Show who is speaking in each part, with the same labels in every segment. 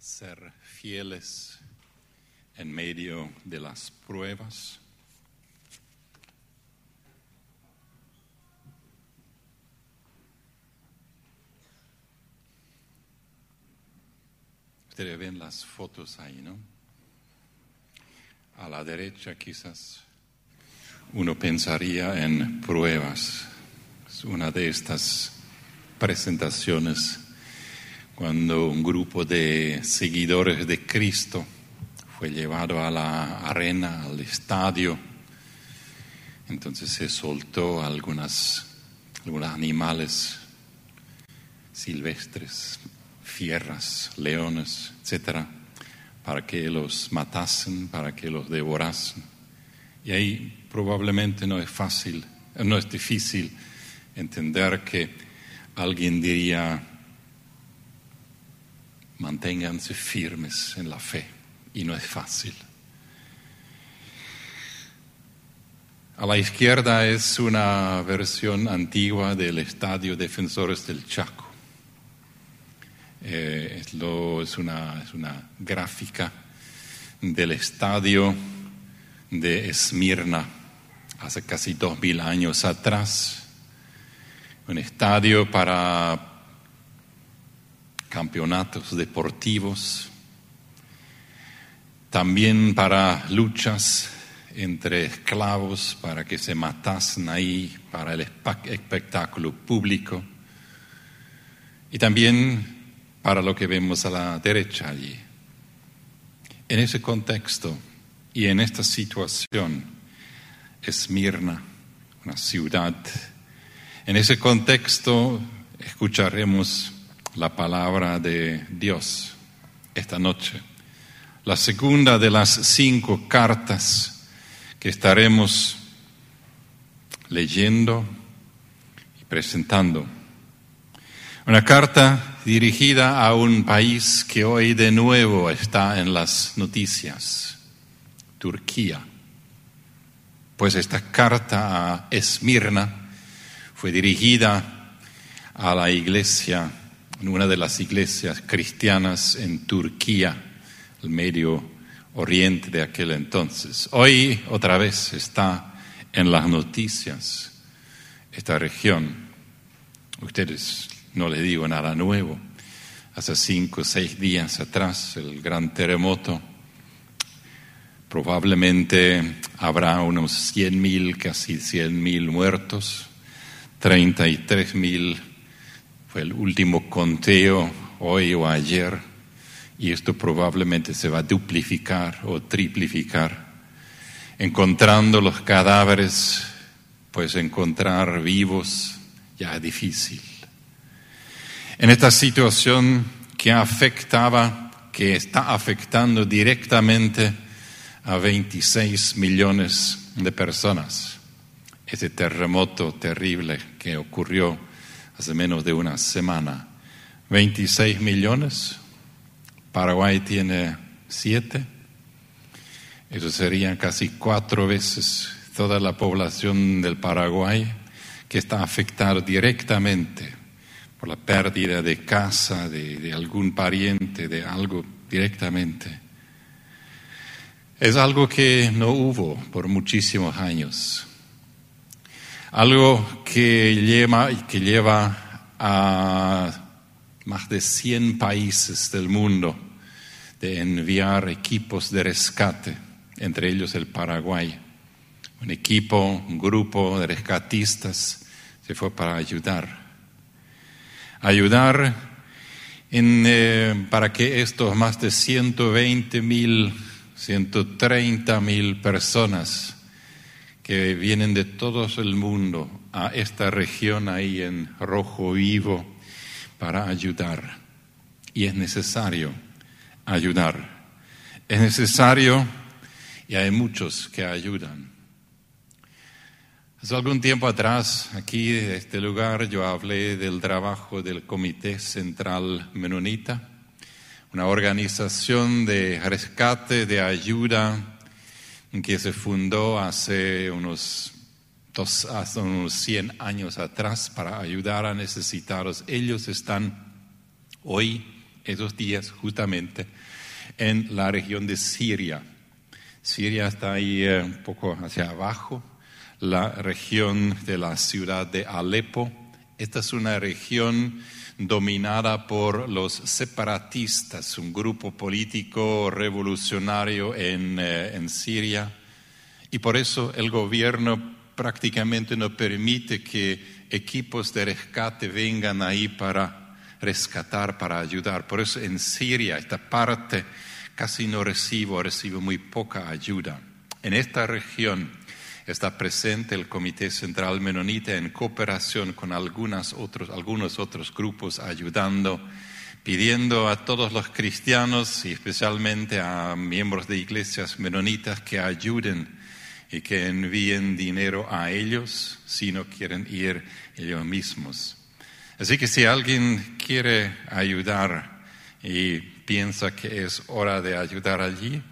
Speaker 1: ser fieles en medio de las pruebas. Ustedes ven las fotos ahí, ¿no? A la derecha quizás uno pensaría en pruebas. Es una de estas presentaciones cuando un grupo de seguidores de Cristo fue llevado a la arena, al estadio. Entonces se soltó algunas, algunos animales silvestres, fieras, leones, etcétera, para que los matasen, para que los devorasen. Y ahí probablemente no es fácil, no es difícil entender que alguien diría, manténganse firmes en la fe, y no es fácil. A la izquierda es una versión antigua del Estadio Defensores del Chaco. Eh, es, una, es una gráfica del estadio de Esmirna hace casi dos mil años atrás. Un estadio para campeonatos deportivos, también para luchas entre esclavos, para que se matasen ahí, para el espectáculo público, y también para lo que vemos a la derecha allí. En ese contexto y en esta situación, Esmirna, una ciudad, en ese contexto escucharemos la palabra de Dios esta noche. La segunda de las cinco cartas que estaremos leyendo y presentando. Una carta dirigida a un país que hoy de nuevo está en las noticias, Turquía. Pues esta carta a Esmirna fue dirigida a la iglesia, en una de las iglesias cristianas en Turquía, el Medio Oriente de aquel entonces. Hoy otra vez está en las noticias esta región. Ustedes no le digo nada nuevo. Hace cinco o seis días atrás, el gran terremoto, probablemente habrá unos cien mil, casi cien mil muertos, treinta y tres mil fue el último conteo hoy o ayer, y esto probablemente se va a duplicar o triplificar. Encontrando los cadáveres, pues encontrar vivos ya es difícil en esta situación que afectaba, que está afectando directamente a 26 millones de personas. Ese terremoto terrible que ocurrió hace menos de una semana. 26 millones, Paraguay tiene 7, eso sería casi cuatro veces toda la población del Paraguay que está afectada directamente por la pérdida de casa, de, algún pariente, de algo directamente. Es algo que no hubo por muchísimos años. Algo que lleva, que lleva a más de 100 países del mundo de enviar equipos de rescate, entre ellos el Paraguay. Un equipo, un grupo de rescatistas se fue para ayudar ayudar en, eh, para que estos más de 120 mil, 130 mil personas que vienen de todo el mundo a esta región ahí en rojo vivo para ayudar. Y es necesario ayudar. Es necesario y hay muchos que ayudan. Hace algún tiempo atrás, aquí en este lugar, yo hablé del trabajo del Comité Central Menonita, una organización de rescate, de ayuda, que se fundó hace unos, dos, hace unos 100 años atrás para ayudar a necesitados. Ellos están hoy esos días justamente en la región de Siria. Siria está ahí eh, un poco hacia abajo, la región de la ciudad de Alepo. Esta es una región dominada por los separatistas, un grupo político revolucionario en, eh, en Siria. Y por eso el gobierno prácticamente no permite que equipos de rescate vengan ahí para rescatar, para ayudar. Por eso en Siria esta parte casi no recibo, recibo muy poca ayuda. En esta región está presente el Comité Central Menonita en cooperación con algunos otros grupos ayudando, pidiendo a todos los cristianos y especialmente a miembros de iglesias menonitas que ayuden y que envíen dinero a ellos si no quieren ir ellos mismos. Así que si alguien quiere ayudar y piensa que es hora de ayudar allí,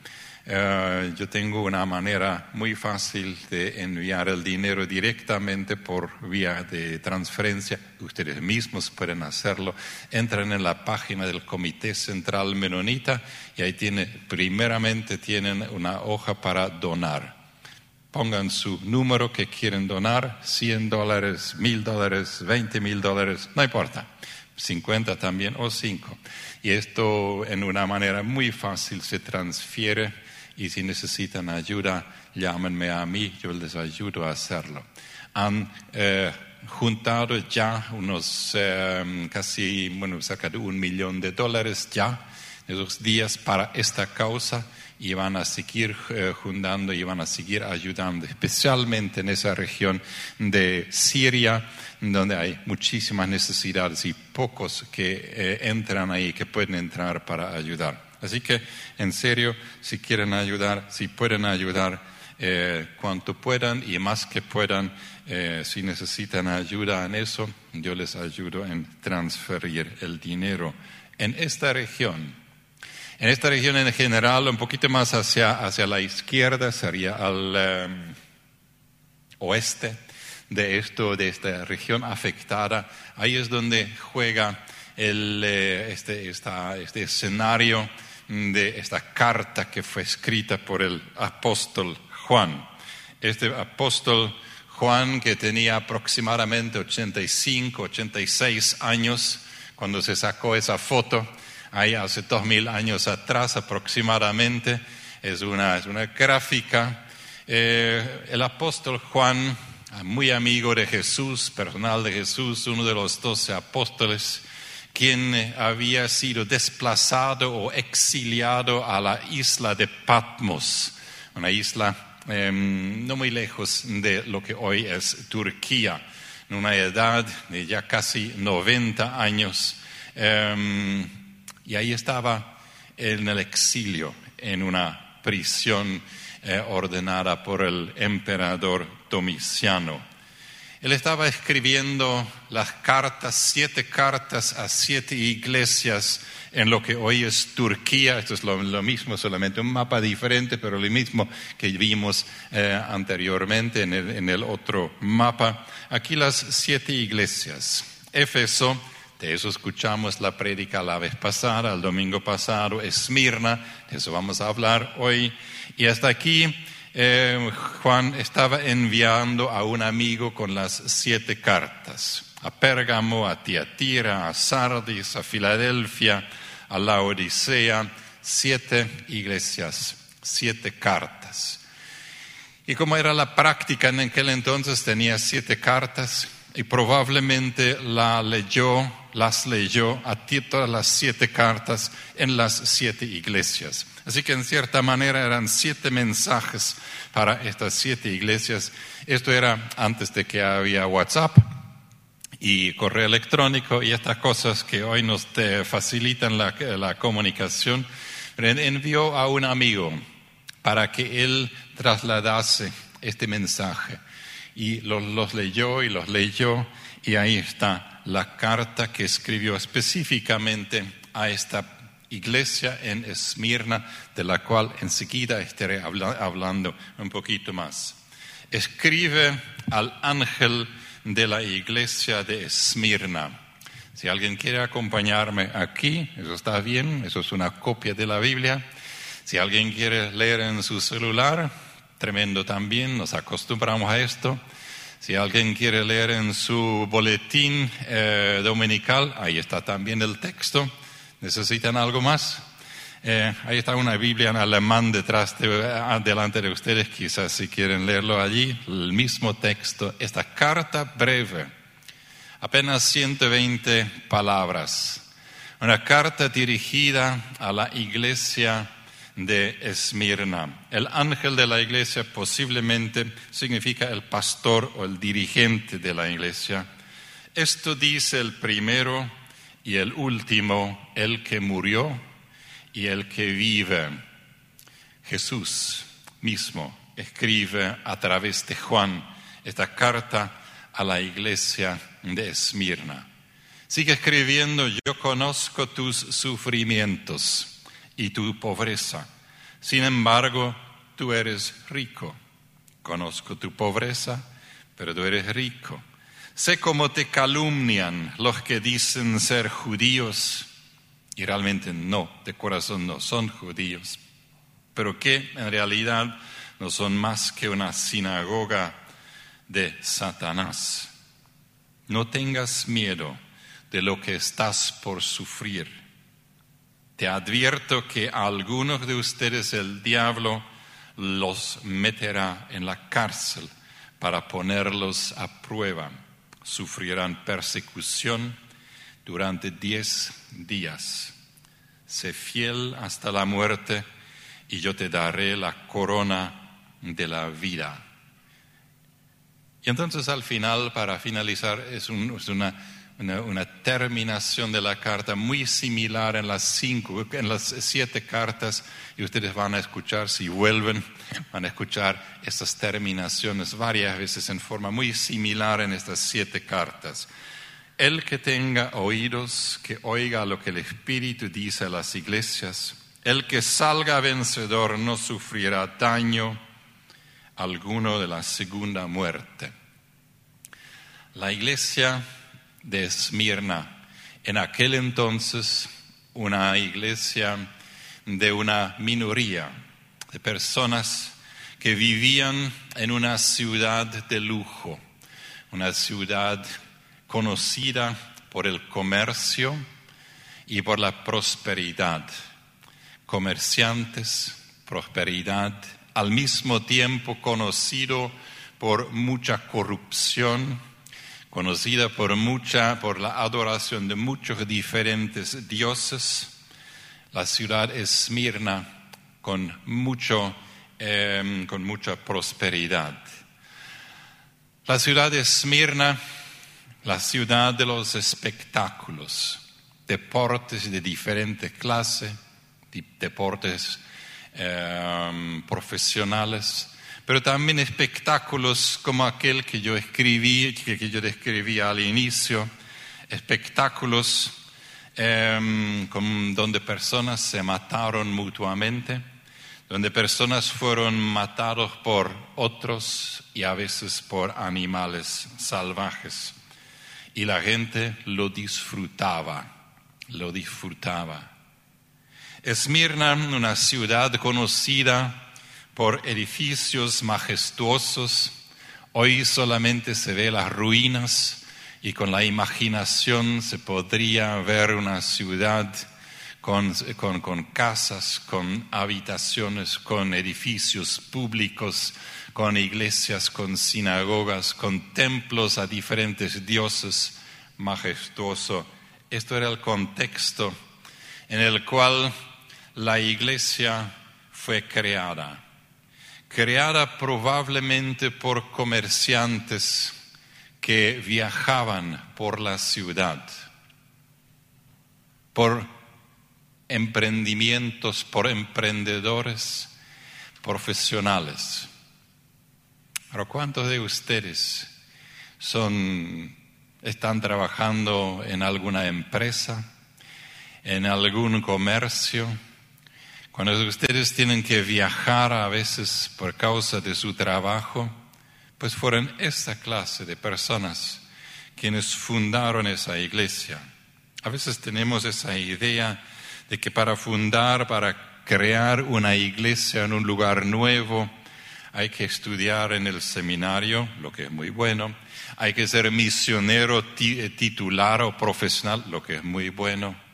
Speaker 1: eh, yo tengo una manera muy fácil de enviar el dinero directamente por vía de transferencia. Ustedes mismos pueden hacerlo. Entran en la página del Comité Central Menonita y ahí tiene, primeramente tienen una hoja para donar. Pongan su número que quieren donar, 100 dólares, 1000 dólares, 20 mil dólares, no importa, 50 también o 5. Y esto en una manera muy fácil se transfiere y si necesitan ayuda, llámenme a mí, yo les ayudo a hacerlo. Han eh, juntado ya unos eh, casi, bueno, cerca de un millón de dólares ya esos días para esta causa y van a seguir eh, juntando y van a seguir ayudando, especialmente en esa región de Siria, donde hay muchísimas necesidades y pocos que eh, entran ahí, que pueden entrar para ayudar. Así que, en serio, si quieren ayudar, si pueden ayudar, eh, cuanto puedan y más que puedan, si necesitan ayuda en eso, yo les ayudo en transferir el dinero. En esta región, en esta región en general, un poquito más hacia, hacia la izquierda, sería al em, oeste de, esto, de esta región afectada. Ahí es donde juega el, eh, este, este escenario de esta carta que fue escrita por el apóstol Juan. Este apóstol Juan, que tenía aproximadamente 85, 86 años cuando se sacó esa foto, ahí hace dos mil años atrás aproximadamente. Es una, es una gráfica. Eh, el apóstol Juan, muy amigo de Jesús, personal de Jesús, uno de los doce apóstoles, quien había sido desplazado o exiliado a la isla de Patmos, una isla em, no muy lejos de lo que hoy es Turquía, en una edad de ya casi 90 años. Em, y ahí estaba en el exilio, en una prisión eh, ordenada por el emperador Domiciano. Él estaba escribiendo las cartas, siete cartas a siete iglesias en lo que hoy es Turquía. Esto es lo, mismo, solamente un mapa diferente, pero lo mismo que vimos eh, anteriormente en el, otro mapa. Aquí las siete iglesias. Éfeso, de eso escuchamos la prédica la vez pasada, el domingo pasado, Esmirna, de eso vamos a hablar hoy. Y hasta aquí eh, Juan estaba enviando a un amigo con las siete cartas, a Pérgamo, a Tiatira, a Sardis, a Filadelfia, a la Odisea, siete iglesias, siete cartas. Y como era la práctica en aquel entonces, tenía siete cartas y probablemente la leyó las leyó a todas las siete cartas en las siete iglesias. Así que en cierta manera eran siete mensajes para estas siete iglesias. Esto era antes de que había WhatsApp y correo electrónico y estas cosas que hoy nos facilitan la, comunicación. Envió a un amigo para que él trasladase este mensaje. Y los leyó y los leyó y ahí está la carta que escribió específicamente a esta iglesia en Esmirna, de la cual enseguida estaré hablando un poquito más. Escribe al ángel de la iglesia de Esmirna. Si alguien quiere acompañarme aquí, eso está bien, eso es una copia de la Biblia. Si alguien quiere leer en su celular, tremendo también, nos acostumbramos a esto. Si alguien quiere leer en su boletín eh, dominical, ahí está también el texto. ¿Necesitan algo más? Eh, ahí está una Biblia en alemán detrás de, delante de ustedes, quizás si quieren leerlo allí, el mismo texto, esta carta breve, apenas 120 palabras, una carta dirigida a la iglesia de Esmirna. El ángel de la iglesia posiblemente significa el pastor o el dirigente de la iglesia. Esto dice el primero y el último, el que murió y el que vive. Jesús mismo escribe a través de Juan esta carta a la iglesia de Esmirna. Sigue escribiendo, yo conozco tus sufrimientos y tu pobreza. Sin embargo, tú eres rico. Conozco tu pobreza, pero tú eres rico. Sé cómo te calumnian los que dicen ser judíos y realmente no, de corazón no son judíos, pero que en realidad no son más que una sinagoga de Satanás. No tengas miedo de lo que estás por sufrir. Te advierto que a algunos de ustedes el diablo los meterá en la cárcel para ponerlos a prueba. Sufrirán persecución durante diez días. Sé fiel hasta la muerte y yo te daré la corona de la vida. Y entonces al final, para finalizar, es, una, terminación de la carta muy similar en las cinco, en las siete cartas, y ustedes van a escuchar, si vuelven, van a escuchar estas terminaciones varias veces en forma muy similar en estas siete cartas. El que tenga oídos, que oiga lo que el Espíritu dice a las iglesias. El que salga vencedor no sufrirá daño alguno de la segunda muerte. La iglesia de Esmirna, en aquel entonces una iglesia de una minoría de personas que vivían en una ciudad de lujo, una ciudad conocida por el comercio y por la prosperidad. Comerciantes, prosperidad, al mismo tiempo conocido por mucha corrupción, conocida por mucha, por la adoración de muchos diferentes dioses. La ciudad es Esmirna con mucho, em, con mucha prosperidad. La ciudad de Esmirna la ciudad de los espectáculos, deportes de diferente clase, deportes em, profesionales, pero también espectáculos como aquel que yo escribí, que, yo describí al inicio, espectáculos em, donde personas se mataron mutuamente, donde personas fueron matados por otros y a veces por animales salvajes y la gente lo disfrutaba, lo disfrutaba. Esmirna, una ciudad conocida por edificios majestuosos, hoy solamente se ve las ruinas y con la imaginación se podría ver una ciudad con, con, casas, con habitaciones, con edificios públicos, con iglesias, con sinagogas, con templos a diferentes dioses majestuoso. Esto era el contexto en el cual la iglesia fue creada. Creada probablemente por comerciantes que viajaban por la ciudad, por emprendimientos, por emprendedores profesionales pero ¿cuántos de ustedes son, están trabajando en alguna empresa, en algún comercio? Cuando ustedes tienen que viajar a veces por causa de su trabajo, pues fueron esta clase de personas quienes fundaron esa iglesia. A veces tenemos esa idea de que para fundar, para crear una iglesia en un lugar nuevo, hay que estudiar en el seminario, lo que es muy bueno, hay que ser misionero titular o profesional, lo que es muy bueno.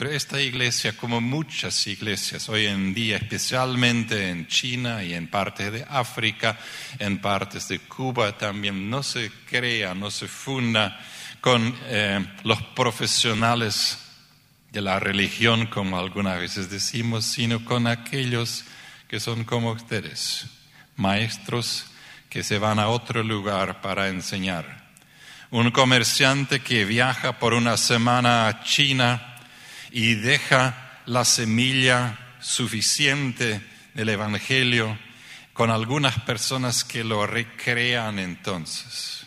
Speaker 1: Pero esta iglesia, como muchas iglesias hoy en día, especialmente en China y en partes de África, en partes de Cuba también, no se crea, no se funda con eh, los profesionales de la religión, como algunas veces decimos, sino con aquellos que son como ustedes, maestros que se van a otro lugar para enseñar. Un comerciante que viaja por una semana a China y deja la semilla suficiente del Evangelio con algunas personas que lo recrean entonces.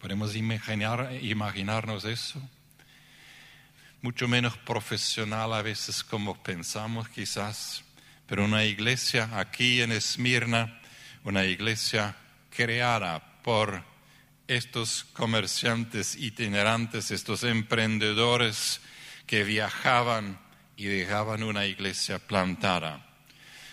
Speaker 1: ¿Podemos imaginar, imaginarnos eso? Mucho menos profesional a veces como pensamos quizás, pero una iglesia aquí en Esmirna una iglesia creada por estos comerciantes itinerantes, estos emprendedores que viajaban y dejaban una iglesia plantada.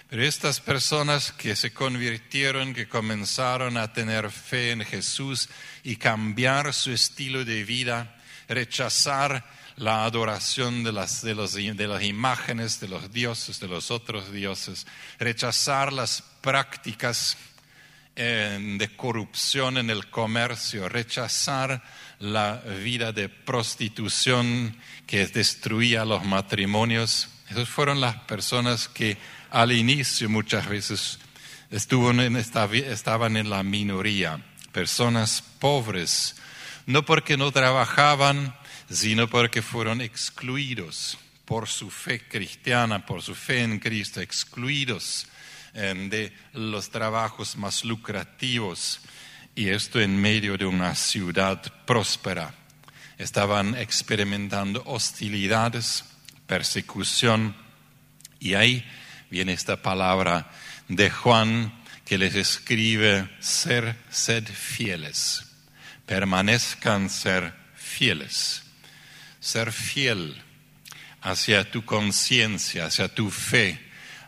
Speaker 1: Pero estas personas que se convirtieron, que comenzaron a tener fe en Jesús y cambiar su estilo de vida, rechazar la adoración de las, de, de las imágenes de los dioses, de los otros dioses, rechazar las prácticas de corrupción en el comercio, rechazar la vida de prostitución que destruía los matrimonios. Esas fueron las personas que al inicio muchas veces en estaban en la minoría, personas pobres, no porque no trabajaban, sino porque fueron excluidos por su fe cristiana, por su fe en Cristo, excluidos de los trabajos más lucrativos, y esto en medio de una ciudad próspera. Estaban experimentando hostilidades, persecución, y ahí viene esta palabra de Juan que les escribe ser, sed fieles, permanezcan ser fieles ser fiel hacia tu conciencia, hacia tu fe,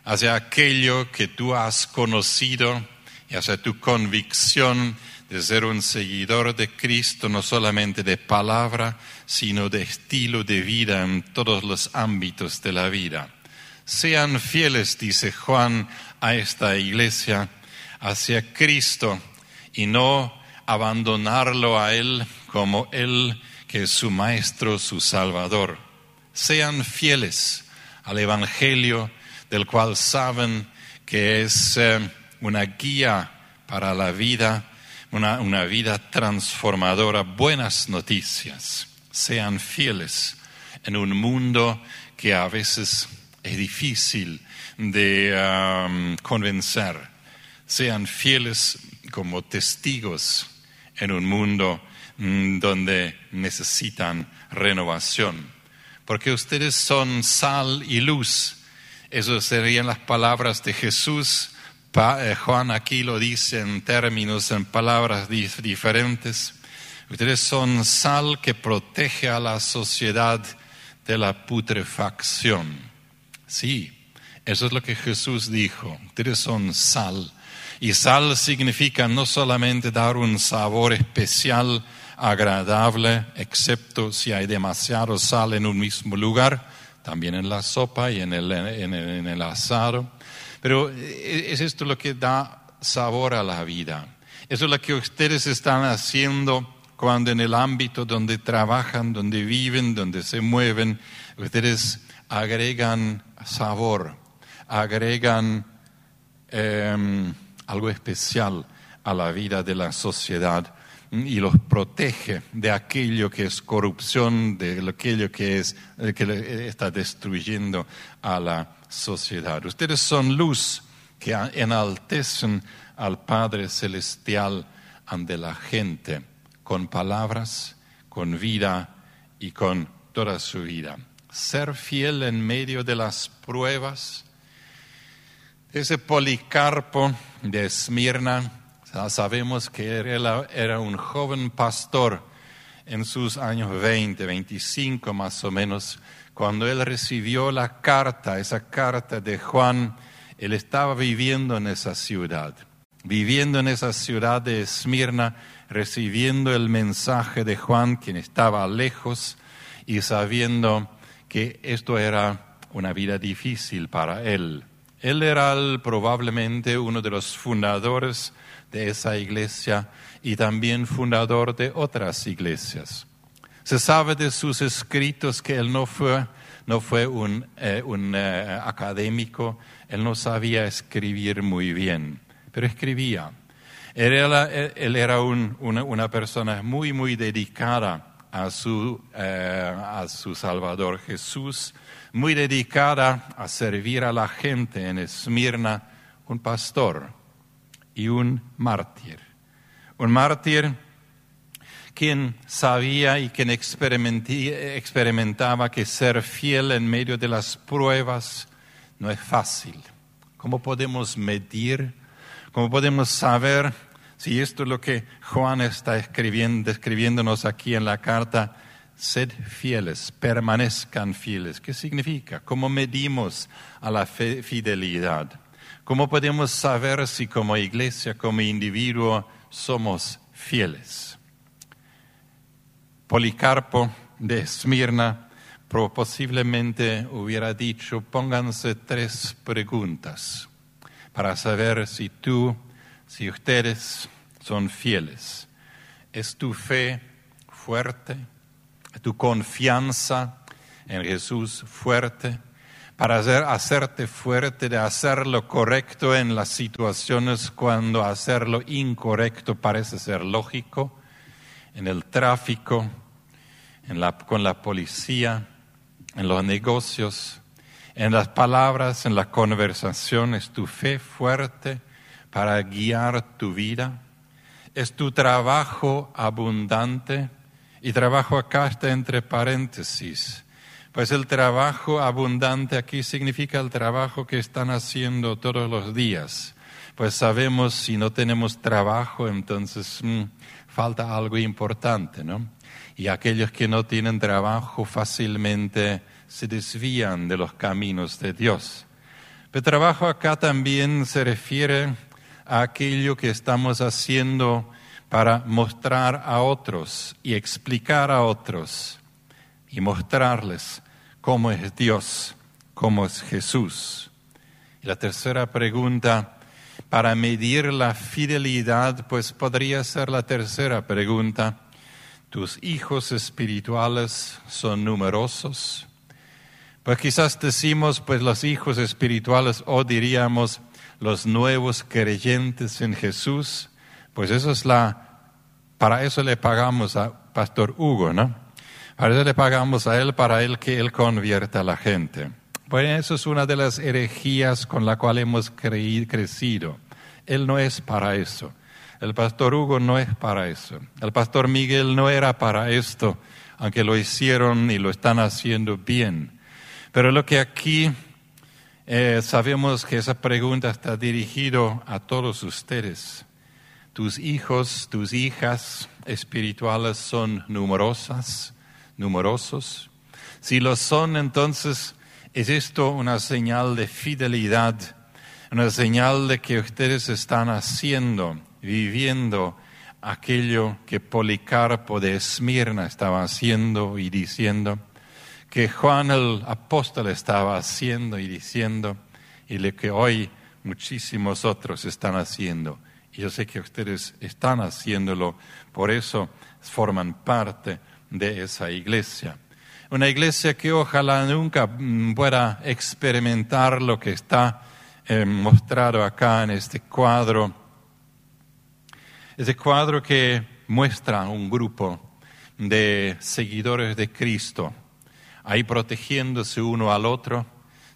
Speaker 1: hacia aquello que tú has conocido y hacia tu convicción de ser un seguidor de Cristo, no solamente de palabra, sino de estilo de vida en todos los ámbitos de la vida. Sean fieles, dice Juan, a esta iglesia, hacia Cristo y no abandonarlo a Él como Él que es su Maestro, su Salvador. Sean fieles al Evangelio del cual saben que es eh, una guía para la vida, una, una vida transformadora, buenas noticias. Sean fieles en un mundo que a veces es difícil de um, convencer. Sean fieles como testigos en un mundo Mm, donde necesitan renovación. Porque ustedes son sal y luz. Esas serían las palabras de Jesús. Eh, Juan aquí lo dice en términos, en palabras diferentes. Ustedes son sal que protege a la sociedad de la putrefacción. Sí, eso es lo que Jesús dijo. Ustedes son sal. Y sal significa no solamente dar un sabor especial agradable, excepto si hay demasiado sal en un mismo lugar, también en la sopa y en el, en el, asado. Pero eh, es esto lo que da sabor a la vida. Eso es lo que ustedes están haciendo cuando en el ámbito donde trabajan, donde viven, donde se mueven, ustedes agregan sabor, agregan em, algo especial a la vida de la sociedad y los protege de aquello que es corrupción, de aquello que, es, que está destruyendo a la sociedad. Ustedes son luz que enaltecen al Padre Celestial ante la gente con palabras, con vida y con toda su vida. Ser fiel en medio de las pruebas. Ese Policarpo de Esmirna sabemos que era, un joven pastor en sus años 20, 25 más o menos, cuando él recibió la carta, esa carta de Juan, él estaba viviendo en esa ciudad, viviendo en esa ciudad de Esmirna, recibiendo el mensaje de Juan, quien estaba lejos, y sabiendo que esto era una vida difícil para él. Él era probablemente uno de los fundadores de esa iglesia y también fundador de otras iglesias. Se sabe de sus escritos que él no fue, no fue un, eh, eh, académico, él no sabía escribir muy bien, pero escribía. Él era, una, persona muy, muy dedicada a su, eh, a su Salvador Jesús, muy dedicada a servir a la gente en Esmirna, un pastor y un mártir. Un mártir quien sabía y quien experimentaba que ser fiel en medio de las pruebas no es fácil. ¿Cómo podemos medir? ¿Cómo podemos saber si esto es lo que Juan está escribiendo, escribiéndonos aquí en la carta? Sed fieles, permanezcan fieles. ¿Qué significa? ¿Cómo medimos a la fidelidad? ¿Cómo podemos saber si como iglesia, como individuo, somos fieles? Policarpo de Esmirna posiblemente hubiera dicho, pónganse tres preguntas para saber si tú, si ustedes son fieles. ¿Es tu fe fuerte? ¿Tu confianza en Jesús fuerte? Para hacer, hacerte fuerte de hacer lo correcto en las situaciones cuando hacer lo incorrecto parece ser lógico, en el tráfico, en la, con la policía, en los negocios, en las palabras, en la conversación, es tu fe fuerte para guiar tu vida, es tu trabajo abundante, y trabajo acá está entre paréntesis pues el trabajo abundante aquí significa el trabajo que están haciendo todos los días. Pues sabemos si no tenemos trabajo, entonces mm, falta algo importante, ¿no? Y aquellos que no tienen trabajo fácilmente se desvían de los caminos de Dios. Pero trabajo acá también se refiere a aquello que estamos haciendo para mostrar a otros y explicar a otros y mostrarles cómo es Dios, cómo es Jesús. Y la tercera pregunta, para medir la fidelidad, pues podría ser la tercera pregunta. ¿Tus hijos espirituales son numerosos? Pues quizás decimos, pues los hijos espirituales, o diríamos los nuevos creyentes en Jesús, pues eso es la, para eso le pagamos a Pastor Hugo, ¿no? A eso le pagamos a Él para Él que Él convierta a la gente. Bueno, eso es una de las herejías con la cual hemos crecido. Él no es para eso. El pastor Hugo no es para eso. El pastor Miguel no era para esto, aunque lo hicieron y lo están haciendo bien. Pero lo que aquí eh, sabemos que esa pregunta está dirigida a todos ustedes. Tus hijos, tus hijas espirituales son numerosas numerosos? Si lo son, entonces es esto una señal de fidelidad, una señal de que ustedes están haciendo, viviendo aquello que Policarpo de Esmirna estaba haciendo y diciendo, que Juan el apóstol estaba haciendo y diciendo, y lo que hoy muchísimos otros están haciendo. Y yo sé que ustedes están haciéndolo, por eso forman parte de esa iglesia. Una iglesia que ojalá nunca mm, pueda experimentar lo que está eh, mostrado acá en este cuadro. Este cuadro que muestra un grupo de seguidores de Cristo, ahí protegiéndose uno al otro,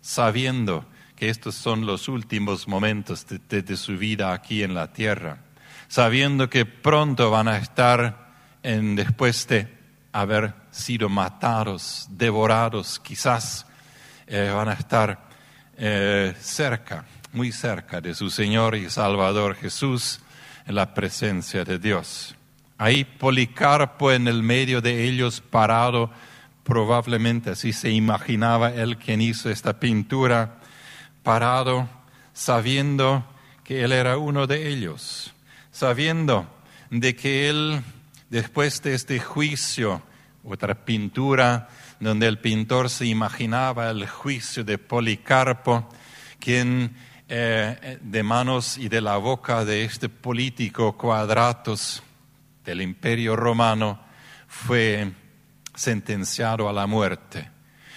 Speaker 1: sabiendo que estos son los últimos momentos de, su vida aquí en la tierra, sabiendo que pronto van a estar en, después de haber sido matados, devorados, quizás eh, van a estar eh, cerca, muy cerca de su Señor y Salvador Jesús en la presencia de Dios. Ahí Policarpo en el medio de ellos parado, probablemente así se imaginaba él quien hizo esta pintura, parado, sabiendo que él era uno de ellos, sabiendo de que él, después de este juicio, otra pintura donde el pintor se imaginaba el juicio de Policarpo, quien eh, de manos y de la boca de este político Cuadratos del imperio romano fue sentenciado a la muerte.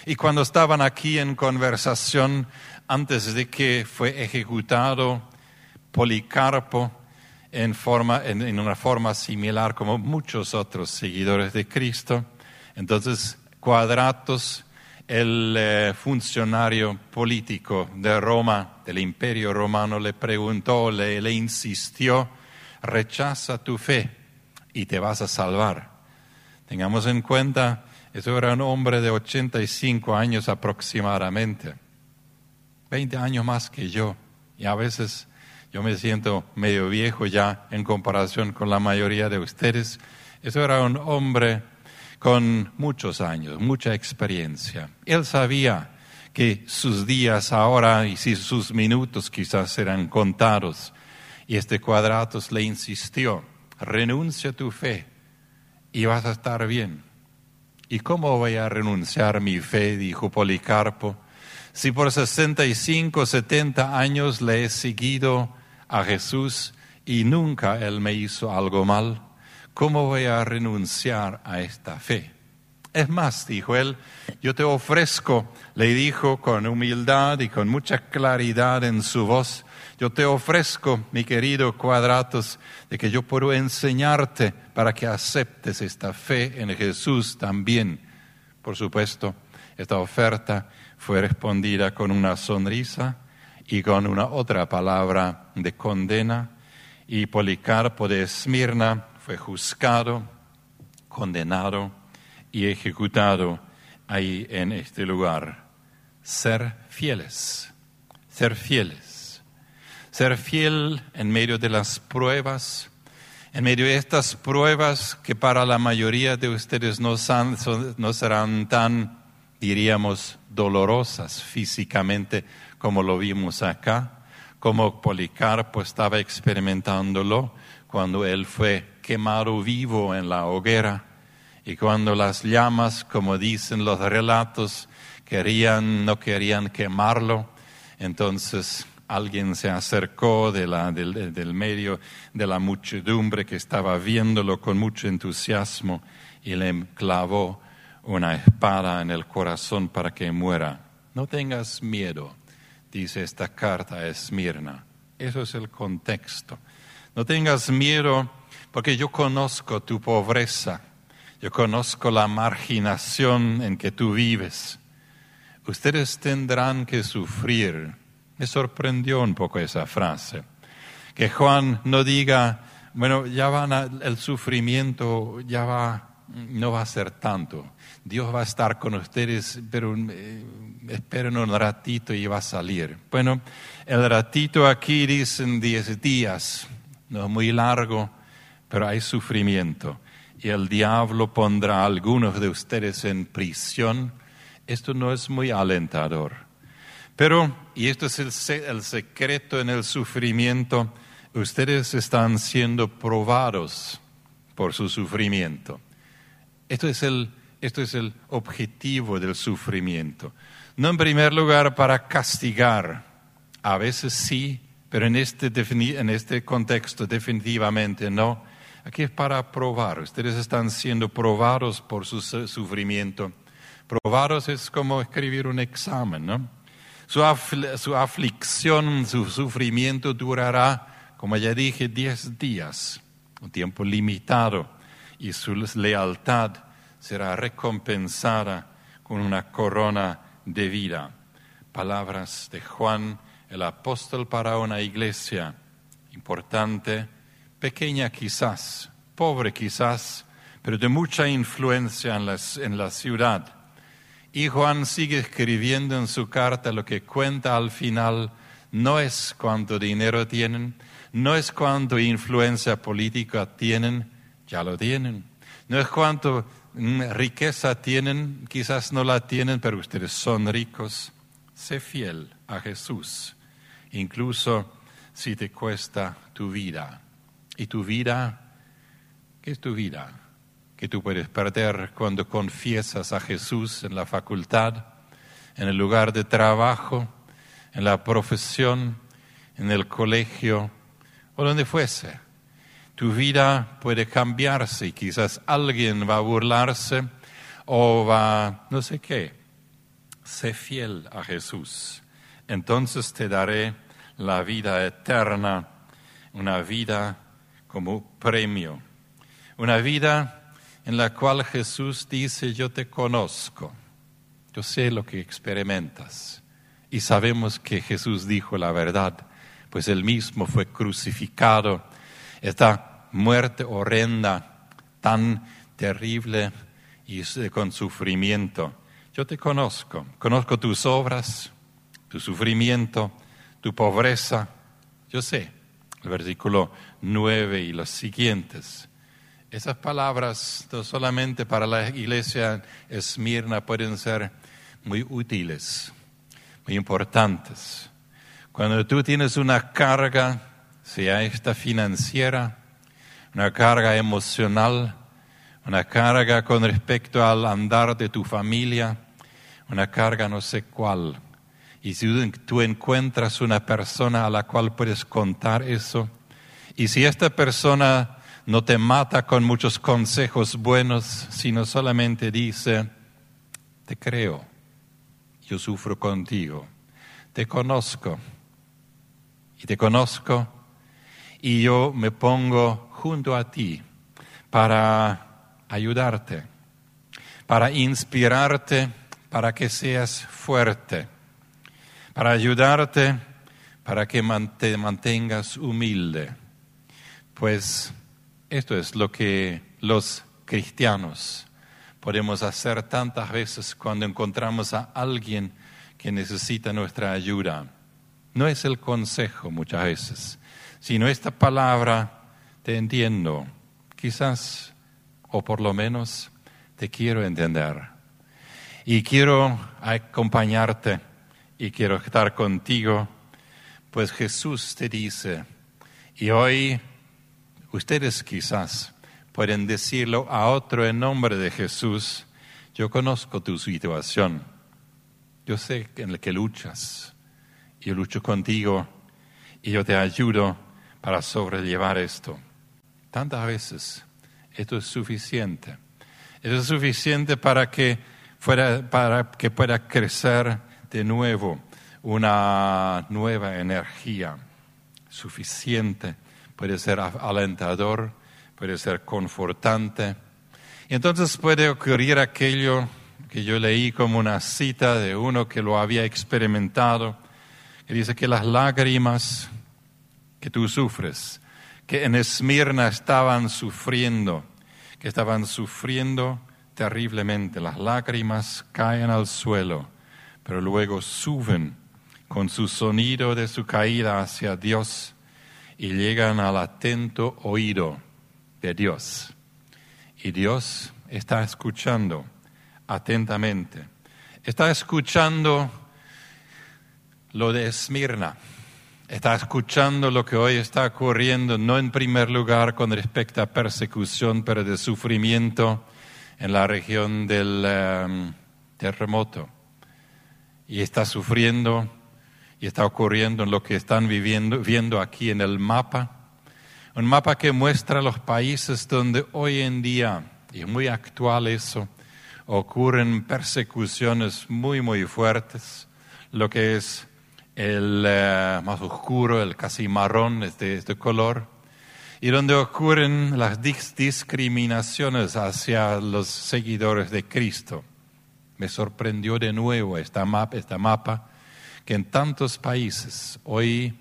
Speaker 1: Y cuando estaban aquí en conversación, antes de que fue ejecutado Policarpo, en, forma, en, una forma similar como muchos otros seguidores de Cristo, entonces Cuadratos el eh, funcionario político de Roma, del imperio romano, le preguntó, le, le insistió, rechaza tu fe y te vas a salvar. Tengamos en cuenta, eso era un hombre de 85 años aproximadamente, 20 años más que yo, y a veces yo me siento medio viejo ya en comparación con la mayoría de ustedes. Eso era un hombre con muchos años, mucha experiencia. Él sabía que sus días ahora y sus minutos quizás serán contados. Y este Cuadratos le insistió, renuncia tu fe y vas a estar bien. ¿Y cómo voy a renunciar mi fe? dijo Policarpo. Si por 65, 70 años le he seguido a Jesús y nunca Él me hizo algo mal. ¿cómo voy a renunciar a esta fe? Es más, dijo él, yo te ofrezco, le dijo con humildad y con mucha claridad en su voz, yo te ofrezco, mi querido Cuadratos, de que yo puedo enseñarte para que aceptes esta fe en Jesús también. Por supuesto, esta oferta fue respondida con una sonrisa y con una otra palabra de condena, y Policarpo de Esmirna fue juzgado, condenado y ejecutado ahí en este lugar. Ser fieles, ser fieles, ser fiel en medio de las pruebas, en medio de estas pruebas que para la mayoría de ustedes no, no serán tan, diríamos, dolorosas físicamente como lo vimos acá, como Policarpo estaba experimentándolo cuando él fue quemado vivo en la hoguera y cuando las llamas, como dicen los relatos, querían, no querían quemarlo, entonces alguien se acercó del, del medio de la muchedumbre que estaba viéndolo con mucho entusiasmo y le clavó una espada en el corazón para que muera. No tengas miedo, dice esta carta a Esmirna. Eso es el contexto. No tengas miedo porque yo conozco tu pobreza, yo conozco la marginación en que tú vives. Ustedes tendrán que sufrir. Me sorprendió un poco esa frase. Que Juan no diga, bueno, ya van el sufrimiento ya va, no va a ser tanto. Dios va a estar con ustedes, pero eh, esperen un ratito y va a salir. Bueno, el ratito aquí dicen diez días, no es muy largo pero hay sufrimiento y el diablo pondrá a algunos de ustedes en prisión, esto no es muy alentador. Pero, y esto es el, secreto en el sufrimiento, ustedes están siendo probados por su sufrimiento. Esto es el, esto es el objetivo del sufrimiento. No en primer lugar para castigar, a veces sí, pero en este, en este contexto definitivamente no Aquí es para probar. Ustedes están siendo probados por su sufrimiento. Probados es como escribir un examen, ¿no? Su, aflicción, su sufrimiento durará, como ya dije, diez días, un tiempo limitado, y su lealtad será recompensada con una corona de vida. Palabras de Juan, el apóstol para una iglesia importante pequeña quizás, pobre quizás, pero de mucha influencia en, en la ciudad. Y Juan sigue escribiendo en su carta lo que cuenta al final no es cuánto dinero tienen, no es cuánto influencia política tienen, ya lo tienen. No es cuánto mm, riqueza tienen, quizás no la tienen, pero ustedes son ricos. Sé fiel a Jesús, incluso si te cuesta tu vida. Y tu vida, ¿qué es tu vida? Que tú puedes perder cuando confiesas a Jesús en la facultad, en el lugar de trabajo, en la profesión, en el colegio o donde fuese. Tu vida puede cambiarse quizás alguien va a burlarse o va, no sé qué. Sé fiel a Jesús. Entonces te daré la vida eterna, una vida como premio, una vida en la cual Jesús dice, yo te conozco, yo sé lo que experimentas. Y sabemos que Jesús dijo la verdad, pues él mismo fue crucificado. Esta muerte horrenda, tan terrible y con sufrimiento. Yo te conozco, conozco tus obras, tu sufrimiento, tu pobreza. Yo sé, el versículo 9 y los siguientes. Esas palabras, no solamente para la iglesia Esmirna, pueden ser muy útiles muy importantes. Cuando tú tienes una carga, sea esta financiera, una carga emocional, una carga con respecto al andar de tu familia, una carga no sé cuál. Y si tú encuentras una persona a la cual puedes contar eso, y si esta persona no te mata con muchos consejos buenos, sino solamente dice, te creo yo sufro contigo. Te conozco y te conozco y yo me pongo junto a ti para ayudarte, para inspirarte, para que seas fuerte, para ayudarte, para que te mantengas humilde. Pues esto es lo que los cristianos podemos hacer tantas veces cuando encontramos a alguien que necesita nuestra ayuda. No es el consejo muchas veces, sino esta palabra, te entiendo, quizás, o por lo menos, te quiero entender. Y quiero acompañarte y quiero estar contigo, pues Jesús te dice, y hoy ustedes quizás pueden decirlo a otro en nombre de Jesús, yo conozco tu situación, yo sé en la que luchas, yo lucho contigo y yo te ayudo para sobrellevar esto. Tantas veces esto es suficiente. Esto es suficiente para que, fuera, para que pueda crecer de nuevo una nueva energía. Suficiente. Puede ser alentador puede ser confortante. Y entonces puede ocurrir aquello que yo leí como una cita de uno que lo había experimentado, que dice que las lágrimas que tú sufres, que en Esmirna estaban sufriendo, que estaban sufriendo terriblemente, las lágrimas caen al suelo, pero luego suben con su sonido de su caída hacia Dios y llegan al atento oído de Dios. Y Dios está escuchando atentamente. Está escuchando lo de Esmirna. Está escuchando lo que hoy está ocurriendo, no en primer lugar con respecto a persecución, pero de sufrimiento en la región del em, terremoto. Y está sufriendo y está ocurriendo en lo que están viviendo, viendo aquí en el mapa un mapa que muestra los países donde hoy en día, y es muy actual eso, ocurren persecuciones muy, muy fuertes, lo que es el eh, más oscuro, el casi marrón este, color, y donde ocurren las discriminaciones hacia los seguidores de Cristo. Me sorprendió de nuevo esta mapa que en tantos países hoy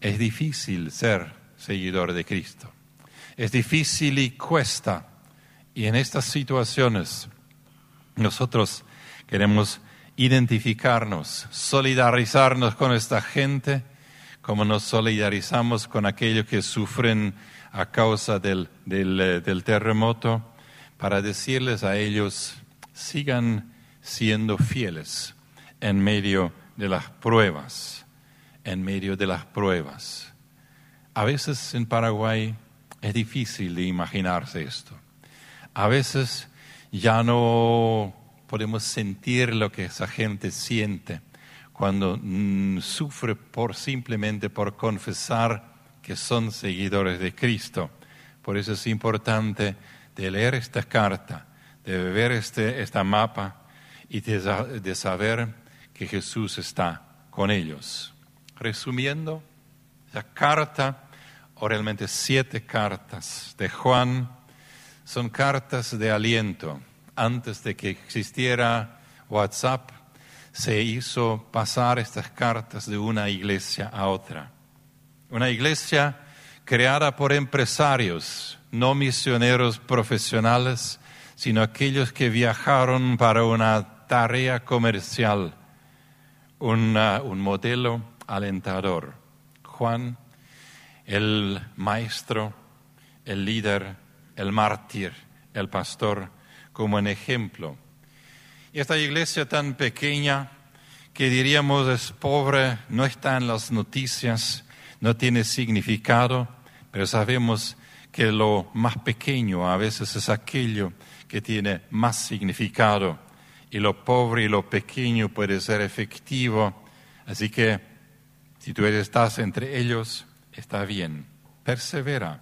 Speaker 1: es difícil ser seguidor de Cristo. Es difícil y cuesta. Y en estas situaciones nosotros queremos identificarnos, solidarizarnos con esta gente, como nos solidarizamos con aquellos que sufren a causa del, del, del terremoto, para decirles a ellos, sigan siendo fieles en medio de las pruebas, en medio de las pruebas. A veces en Paraguay es difícil de imaginarse esto. A veces ya no podemos sentir lo que esa gente siente cuando mm, sufre por simplemente por confesar que son seguidores de Cristo. Por eso es importante de leer esta carta, de ver este esta mapa y de, de saber que Jesús está con ellos. Resumiendo, la carta, o realmente siete cartas de Juan, son cartas de aliento. Antes de que existiera WhatsApp, se hizo pasar estas cartas de una iglesia a otra. Una iglesia creada por empresarios, no misioneros profesionales, sino aquellos que viajaron para una tarea comercial, un modelo alentador. Juan, el maestro, el líder, el mártir, el pastor, como un ejemplo. Y esta iglesia tan pequeña, que diríamos es pobre, no está en las noticias, no tiene significado, pero sabemos que lo más pequeño a veces es aquello que tiene más significado y lo pobre y lo pequeño puede ser efectivo. Así que si tú estás entre ellos, está bien. Persevera,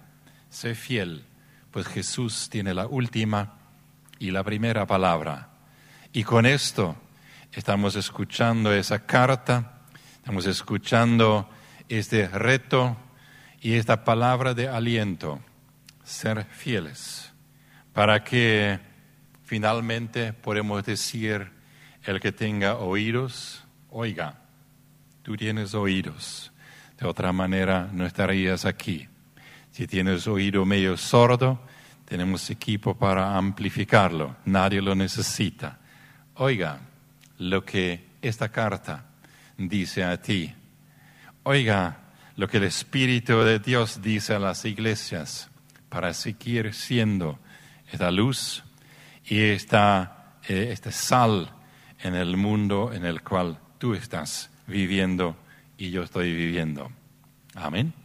Speaker 1: sé fiel, pues Jesús tiene la última y la primera palabra. Y con esto estamos escuchando esa carta, estamos escuchando este reto y esta palabra de aliento, ser fieles, para que finalmente podemos decir, el que tenga oídos, oiga, tú tienes oídos, de otra manera no estarías aquí. Si tienes oído medio sordo, tenemos equipo para amplificarlo, nadie lo necesita. Oiga lo que esta carta dice a ti. Oiga lo que el Espíritu de Dios dice a las iglesias para seguir siendo esta luz y esta, eh, este sal en el mundo en el cual tú estás viviendo y yo estoy viviendo. Amén.